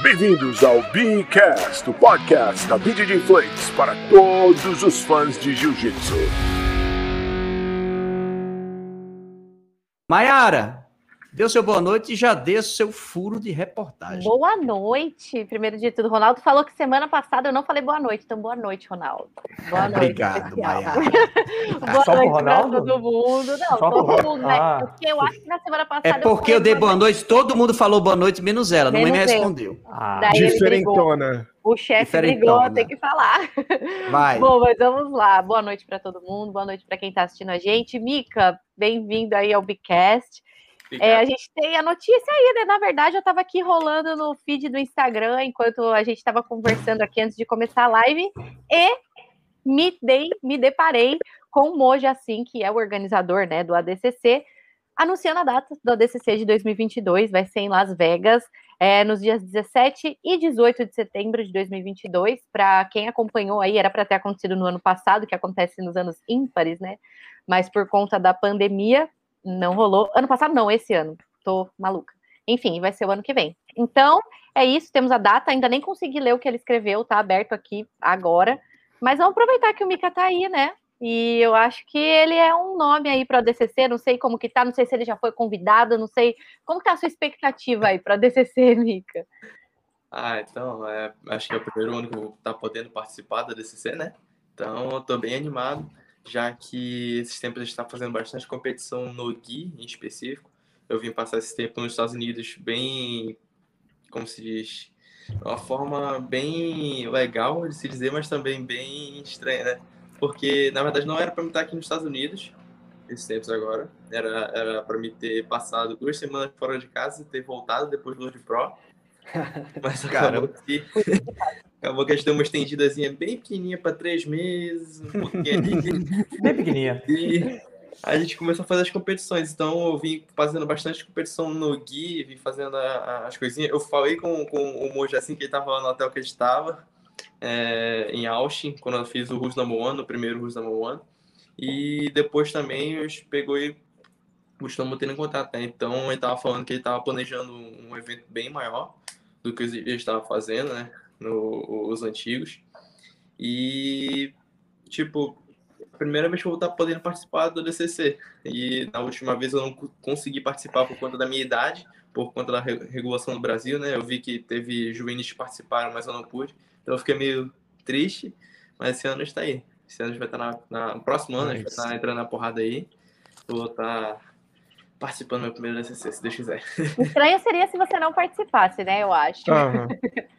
Bem-vindos ao Beancast, o podcast da BJJ Flakes para todos os fãs de Jiu-Jitsu. Maiara, deu seu boa noite e já dê seu furo de reportagem. Boa noite. Primeiro de tudo, Ronaldo falou que semana passada eu não falei boa noite, então boa noite, Ronaldo. Boa noite. Obrigado, Maiara. boa Só pro noite pra Ronaldo? todo mundo. Não, Só todo mundo, né? Ah. Porque eu acho que na semana passada. É porque eu dei boa noite, todo mundo falou boa noite, menos ela, não me Menos eu. respondeu. Ah, Daí. Diferentona. O chefe brigou, tem que falar. Vai. Bom, mas vamos lá. Boa noite para todo mundo, boa noite para quem está assistindo a gente. Mica, bem-vindo aí ao Bicast. É, a gente tem a notícia aí, né? Na verdade, eu estava aqui rolando no feed do Instagram enquanto a gente estava conversando aqui antes de começar a live e me, dei, me deparei com o Moja Assim, que é o organizador né, do ADCC, anunciando a data do ADCC de 2022, vai ser em Las Vegas, é, nos dias 17 e 18 de setembro de 2022. Para quem acompanhou aí, era para ter acontecido no ano passado, que acontece nos anos ímpares, né? Mas por conta da pandemia, não rolou. Ano passado, não, esse ano. Tô maluca. Enfim, vai ser o ano que vem. Então, é isso, temos a data. Ainda nem consegui ler o que ele escreveu, tá aberto aqui agora. Mas vamos aproveitar que o Mika tá aí, né? E eu acho que ele é um nome aí para a DCC, não sei como que tá, não sei se ele já foi convidado, não sei. Como tá a sua expectativa aí para a DCC, Mika? Ah, então, é, acho que é o primeiro ano que eu vou estar podendo participar da DCC, né? Então, eu tô bem animado, já que esses tempos a gente está fazendo bastante competição no GUI, em específico. Eu vim passar esse tempo nos Estados Unidos bem, como se diz, uma forma bem legal de se dizer, mas também bem estranha, né? Porque, na verdade, não era para me estar aqui nos Estados Unidos, esses tempos agora. Era, era para me ter passado duas semanas fora de casa e ter voltado depois do World Pro. Mas acabou que, acabou que a gente deu uma estendidazinha bem pequenininha para três meses, um pouquinho ali. bem pequenininha. E a gente começou a fazer as competições. Então eu vim fazendo bastante competição no Gui, vim fazendo a- a- as coisinhas. Eu falei com, com o Mojo assim que ele tava lá no hotel que a gente estava, em Austin, quando eu fiz o Rus Number One, o primeiro Rus Number One. E depois também eu pegou e gostou muito em contato, né? Então ele tava falando que ele tava planejando um evento bem maior do que ele estava fazendo, né? No, os antigos. E, tipo, a primeira vez que eu vou estar podendo participar do DCC. E na última vez eu não co- consegui participar por conta da minha idade, por conta da re- regulação do Brasil, né? Eu vi que teve juvenis que participaram, mas eu não pude. Então eu fiquei meio triste, mas esse ano está aí. Esse ano a gente vai estar na, na no próximo ano, a gente vai estar entrando na porrada aí. Vou estar participando do meu primeiro DCC, se Deus quiser. Estranho seria se você não participasse, né? Eu acho. Aham.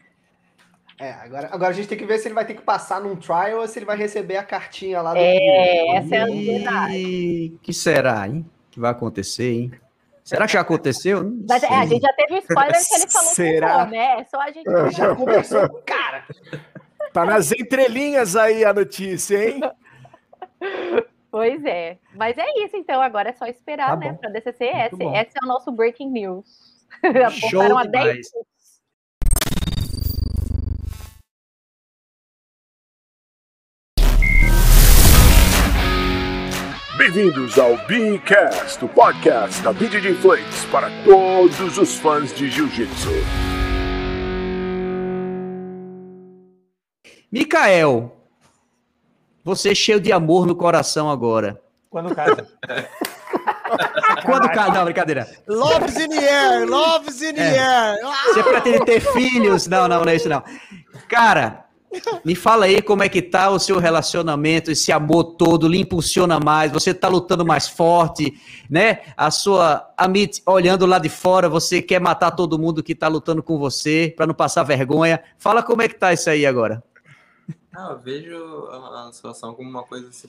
É, agora, agora a gente tem que ver se ele vai ter que passar num trial ou se ele vai receber a cartinha lá do É, essa é a ansiedade. E que será, hein? Que vai acontecer, hein? Será que já aconteceu? Não Mas é, a sei. gente já teve o spoiler que ele falou Será? com o né? É só a gente. Já conversou com o cara. Tá nas entrelinhas aí a notícia, hein? Pois é. Mas é isso, então. Agora é só esperar, Tá né? Para DCC. Esse, é o nosso breaking news. Show Apontaram a demais. Bem-vindos ao Beancast, o podcast da BJJ Flakes para todos os fãs de Jiu-Jitsu. Micael, você cheio de amor no coração agora. Quando casa. Quando casa? Não, brincadeira. Loves in the air, loves in the air. Ah, Você pretende ter filhos? Não, não, não é isso não. Cara, me fala aí como é que tá o seu relacionamento, esse amor todo, lhe impulsiona mais, você tá lutando mais forte, né? A sua Amit olhando lá de fora, você quer matar todo mundo que tá lutando com você para não passar vergonha. Fala como é que tá isso aí agora. Ah, eu vejo a, a situação como uma coisa assim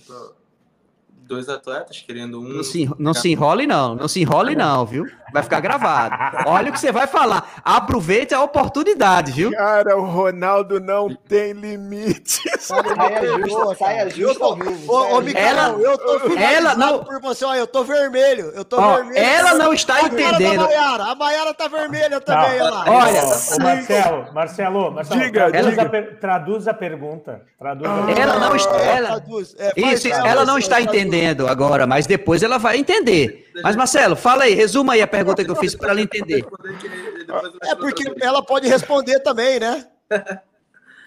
dois atletas querendo um. Não se, não se enrole não, não se enrole não, viu? Vai ficar gravado. Olha o que você vai falar. Aproveite a oportunidade, viu? Cara, o Ronaldo não tem limites. Saia justa, saia justa ao vivo. Ô, ô, Ela- eu tô ela não- por você. Olha, eu tô vermelho. Eu tô Ó, vermelho. ela não está entendendo. Maiara. A Maiara tá vermelha também, Não. olha lá. Olha, Ô, Marcelo, Marcelo, Marcelo Diga, traduz, diga. A per- traduz a pergunta. Traduz a pergunta. Ela não está. Ela, Traduz. É, isso, ela não está traduz. Entendendo agora, mas depois ela vai entender. Mas, Marcelo, fala aí, resuma aí a pergunta que eu fiz para ela entender. É porque ela pode responder também, né?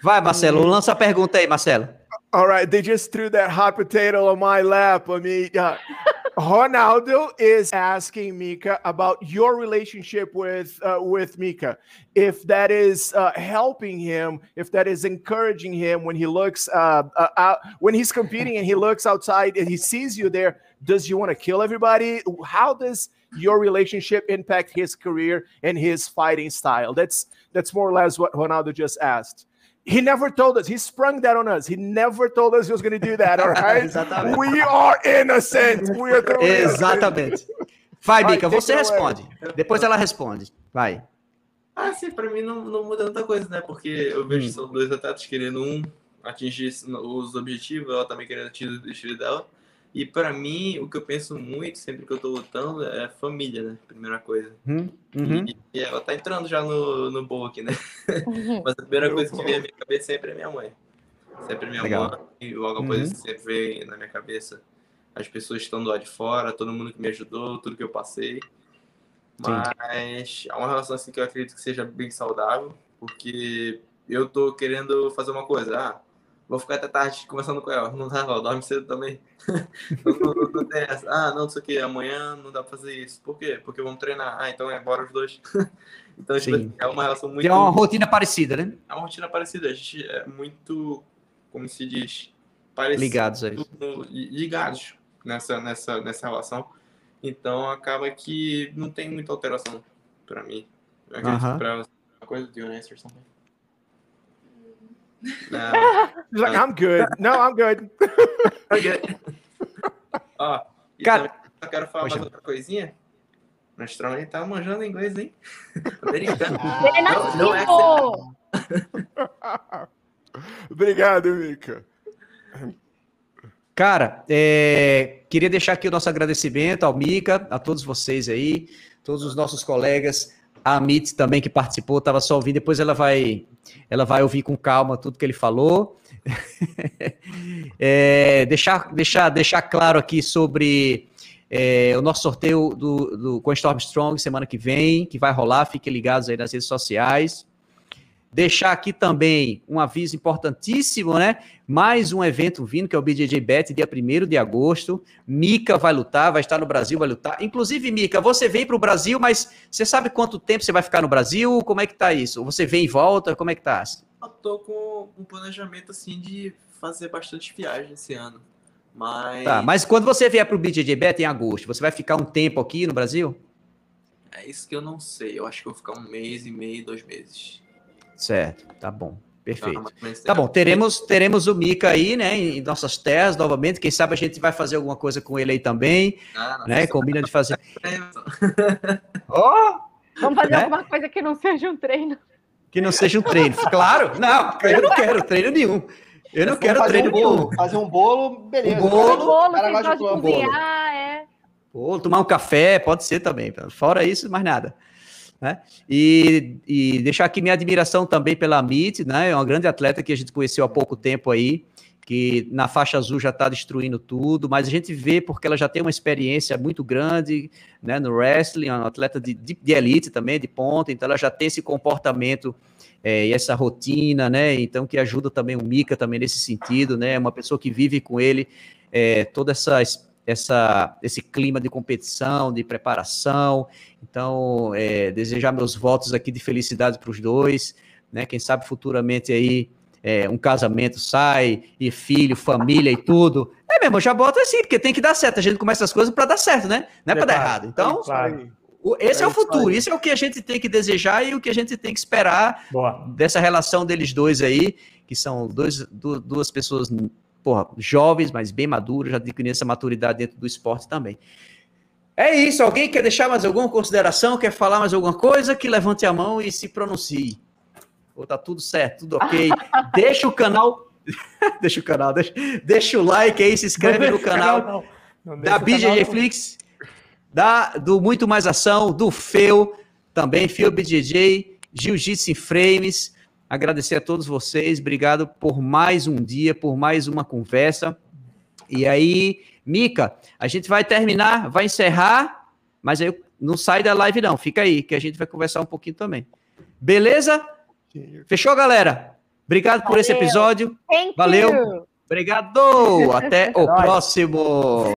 Vai, Marcelo, lança a pergunta aí, Marcelo. All right, they just threw that hot potato on my lap. I mean, uh, Ronaldo is asking Mika about your relationship with uh, with Mika. If that is uh, helping him, if that is encouraging him when he looks uh, uh, out when he's competing and he looks outside and he sees you there. Does you want to kill everybody? How does your relationship impact his career and his fighting style? That's that's more or less what Ronaldo just asked. He never told us. He sprung that on us. He never told us he was going to do that. All right. Exatamente. we are innocent. We are. Exatamente. Vai, take você responde. Depois ela responde. Vai. Ah, sim, pra mim não, não muda muita coisa, né? Porque eu vejo que são dois atletas querendo um atingir os objetivos, ela também querendo atingir o estilo dela. E pra mim, o que eu penso muito, sempre que eu tô lutando, é família, né? Primeira coisa. Uhum, uhum. E, e ela tá entrando já no, no bowl aqui, né? Mas a primeira coisa que vem à minha cabeça sempre é minha mãe. Sempre é minha Legal. mãe. E logo após Uhum. isso sempre vem na minha cabeça as pessoas que estão do lado de fora, todo mundo que me ajudou, tudo que eu passei. Mas é uma relação assim que eu acredito que seja bem saudável, porque eu tô querendo fazer uma coisa. Ah, vou ficar até tarde conversando com ela. Não dá, ela dorme cedo também. não, não, não, não tem essa. Ah, não, não sei o que, amanhã não dá pra fazer isso. Por quê? Porque vamos treinar. Ah, então é bora os dois. então, tipo, Sim. é uma relação muito. Tem uma rotina parecida, né? É uma rotina parecida. A gente é muito, como se diz, parecido, Ligados a isso. ligados nessa, nessa, nessa relação. Então acaba que não tem muita alteração pra mim. Eu acredito que pra é uma coisa, do you answer Não. He's like, I'm good. No, I'm good. Ok. Ó, e Cara- quero falar mais outra coisinha. O Strong tá manjando inglês, hein? Americano. Ele é Não, não é! Obrigado, Mika. Cara, é, queria deixar aqui o nosso agradecimento ao Mica, a todos vocês aí, todos os nossos colegas, a Amit também que participou, estava só ouvindo, depois ela vai, ela vai ouvir com calma tudo que ele falou. É, deixar, deixar, deixar claro aqui sobre é, o nosso sorteio do, do, com Storm Strong semana que vem, que vai rolar, fiquem ligados aí nas redes sociais. Deixar aqui também um aviso importantíssimo, né? Mais um evento vindo, que é o BJJ Bet, dia 1 de agosto. Mica vai lutar, vai estar no Brasil, vai lutar. Inclusive, Mica, você vem para o Brasil, mas você sabe quanto tempo você vai ficar no Brasil? Como é que tá isso? Você vem e volta? Como é que tá? Eu tô com um planejamento assim de fazer bastante viagem esse ano. Mas, Tá, mas quando você vier para o BJJ Bet em agosto, você vai ficar um tempo aqui no Brasil? é isso que eu não sei. Eu acho que eu vou ficar um mês e meio, dois meses. Certo, tá bom. Perfeito. Tá bom, tempo. teremos, teremos o Mica aí, né, em nossas terras novamente. Quem sabe a gente vai fazer alguma coisa com ele aí também, Ah, né? Combina de fazer. é- Ó, Vamos fazer Né? alguma coisa que não seja um treino. que não seja um treino. Claro, não, eu não quero treino nenhum. Eu não quero fazer treino um bolo, nenhum. Fazer um bolo, beleza. Um bolo. Fazer bolo, cara vocês gosta de gostam de bolo. é. Ou tomar um café, pode ser também. Fora isso, mais nada. Né? E, e deixar aqui minha admiração também pela Amit, né? É uma grande atleta que a gente conheceu há pouco tempo aí, que na faixa azul já está destruindo tudo, mas a gente vê porque ela já tem uma experiência muito grande né, no wrestling, é uma atleta de, de, de elite também, de ponta, então ela já tem esse comportamento é, e essa rotina, né? Então, que ajuda também o Mika também nesse sentido, né? Uma pessoa que vive com ele é, toda essa essa, esse clima de competição, de preparação. Então, é, desejar meus votos aqui de felicidade para os dois, né? Quem sabe futuramente aí é, um casamento sai, e filho, família e tudo. É mesmo, eu já boto assim, porque tem que dar certo. A gente começa as coisas para dar certo, né? Não é para dar Claro. errado. Então, o- esse é, É o futuro, isso é o que a gente tem que desejar e o que a gente tem que esperar Boa. dessa relação deles dois aí, que são dois, du- duas pessoas, porra, jovens, mas bem maduras, já adquirindo essa maturidade dentro do esporte também. É isso, alguém quer deixar mais alguma consideração, quer falar mais alguma coisa, que levante a mão e se pronuncie. Ou tá tudo certo, tudo ok. deixa o canal, deixa o canal, deixa, deixa o like aí, se inscreve no canal Não, não da BJJ Flix, da, do Muito Mais Ação, do Feu, também Feu BJJ, Jiu-Jitsu em Frames. Agradecer a todos vocês, obrigado por mais um dia, por mais uma conversa. E aí, Mica, a gente vai terminar, vai encerrar, mas aí não sai da live não, fica aí, que a gente vai conversar um pouquinho também. Beleza? Fechou, galera? Obrigado por esse Valeu. episódio. Thank Valeu. you. Obrigado. Até o próximo.